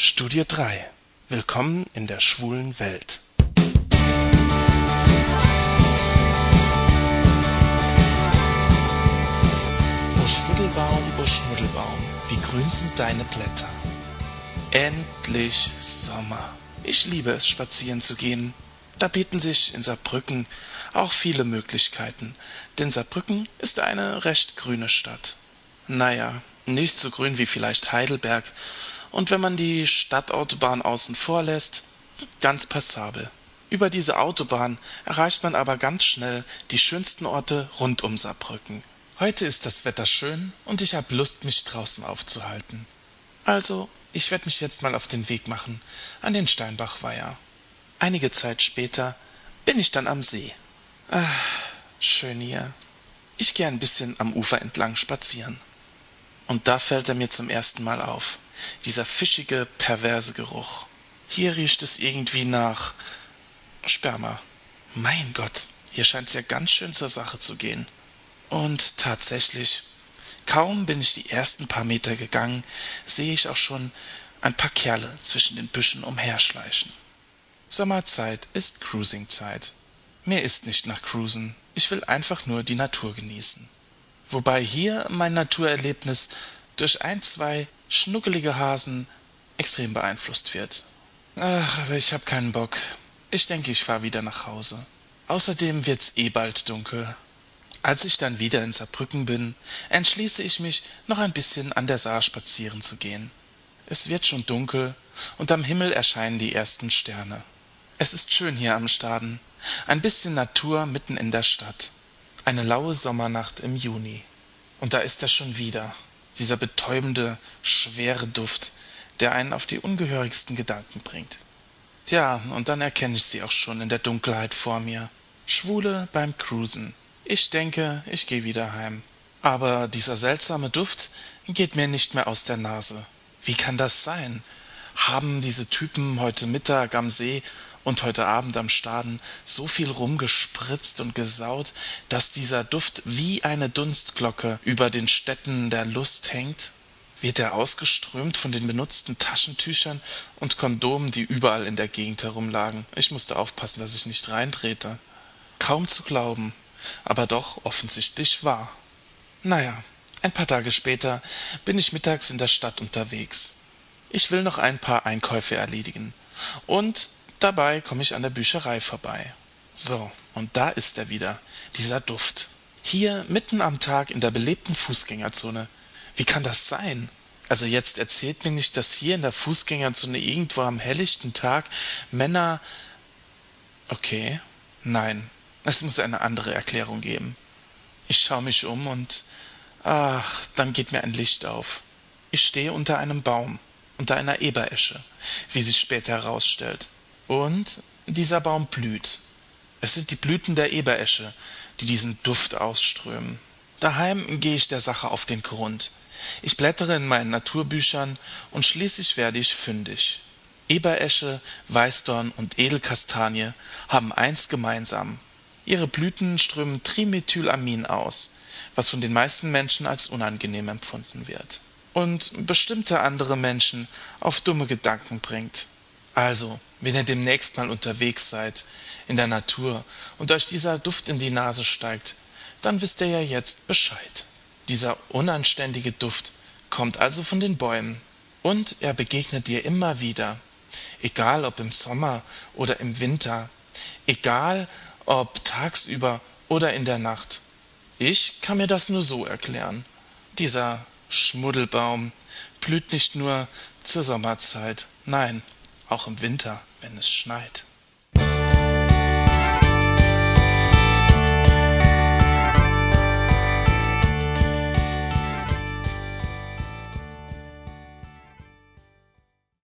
Studie 3 Willkommen in der schwulen Welt O Schmuddelbaum, o Schmuddelbaum, wie grün sind deine Blätter. Endlich Sommer. Ich liebe es, spazieren zu gehen. Da bieten sich in Saarbrücken auch viele Möglichkeiten, denn Saarbrücken ist eine recht grüne Stadt. Naja, nicht so grün wie vielleicht Heidelberg, und wenn man die Stadtautobahn außen vor lässt, ganz passabel. Über diese Autobahn erreicht man aber ganz schnell die schönsten Orte rund um Saarbrücken. Heute ist das Wetter schön und ich hab Lust, mich draußen aufzuhalten. Also, ich werd mich jetzt mal auf den Weg machen an den Steinbachweiher. Einige Zeit später bin ich dann am See. Ah, schön hier. Ich geh ein bisschen am Ufer entlang spazieren. Und da fällt er mir zum ersten Mal auf. Dieser fischige, perverse Geruch. Hier riecht es irgendwie nach Sperma. Mein Gott, hier scheint's ja ganz schön zur Sache zu gehen. Und tatsächlich, kaum bin ich die ersten paar Meter gegangen, sehe ich auch schon ein paar Kerle zwischen den Büschen umherschleichen. Sommerzeit ist Cruisingzeit. Mir ist nicht nach Cruisen, ich will einfach nur die Natur genießen. Wobei hier mein Naturerlebnis durch ein, zwei schnuckelige Hasen extrem beeinflusst wird. Ach, aber ich hab keinen Bock. Ich denke, ich fahr wieder nach Hause. Außerdem wird's eh bald dunkel. Als ich dann wieder in Saarbrücken bin, entschließe ich mich, noch ein bisschen an der Saar spazieren zu gehen. Es wird schon dunkel und am Himmel erscheinen die ersten Sterne. Es ist schön hier am Staden. Ein bisschen Natur mitten in der Stadt. Eine laue Sommernacht im Juni. Und da ist er schon wieder dieser betäubende, schwere Duft, der einen auf die ungehörigsten Gedanken bringt. Tja, und dann erkenne ich sie auch schon in der Dunkelheit vor mir. Schwule beim Cruisen. Ich denke, ich gehe wieder heim. Aber dieser seltsame Duft geht mir nicht mehr aus der Nase. Wie kann das sein? Haben diese Typen heute Mittag am See und heute Abend am Staden so viel rumgespritzt und gesaut, dass dieser Duft wie eine Dunstglocke über den Städten der Lust hängt? Wird er ausgeströmt von den benutzten Taschentüchern und Kondomen, die überall in der Gegend herumlagen? Ich musste aufpassen, dass ich nicht reintrete. Kaum zu glauben, aber doch offensichtlich wahr. Naja, ein paar Tage später bin ich mittags in der Stadt unterwegs. Ich will noch ein paar Einkäufe erledigen. Und Dabei komme ich an der Bücherei vorbei. So, und da ist er wieder, dieser Duft. Hier mitten am Tag in der belebten Fußgängerzone. Wie kann das sein? Also jetzt erzählt mir nicht, dass hier in der Fußgängerzone irgendwo am helllichten Tag Männer. Okay, nein, es muss eine andere Erklärung geben. Ich schaue mich um und ach, dann geht mir ein Licht auf. Ich stehe unter einem Baum, unter einer Eberesche, wie sich später herausstellt. Und dieser Baum blüht. Es sind die Blüten der Eberesche, die diesen Duft ausströmen. Daheim gehe ich der Sache auf den Grund. Ich blättere in meinen Naturbüchern und schließlich werde ich fündig. Eberesche, Weißdorn und Edelkastanie haben eins gemeinsam. Ihre Blüten strömen Trimethylamin aus, was von den meisten Menschen als unangenehm empfunden wird. Und bestimmte andere Menschen auf dumme Gedanken bringt. Also, wenn ihr demnächst mal unterwegs seid in der Natur und euch dieser Duft in die Nase steigt, dann wisst ihr ja jetzt Bescheid. Dieser unanständige Duft kommt also von den Bäumen und er begegnet dir immer wieder, egal ob im Sommer oder im Winter, egal ob tagsüber oder in der Nacht. Ich kann mir das nur so erklären. Dieser Schmuddelbaum blüht nicht nur zur Sommerzeit, nein, auch im Winter, wenn es schneit.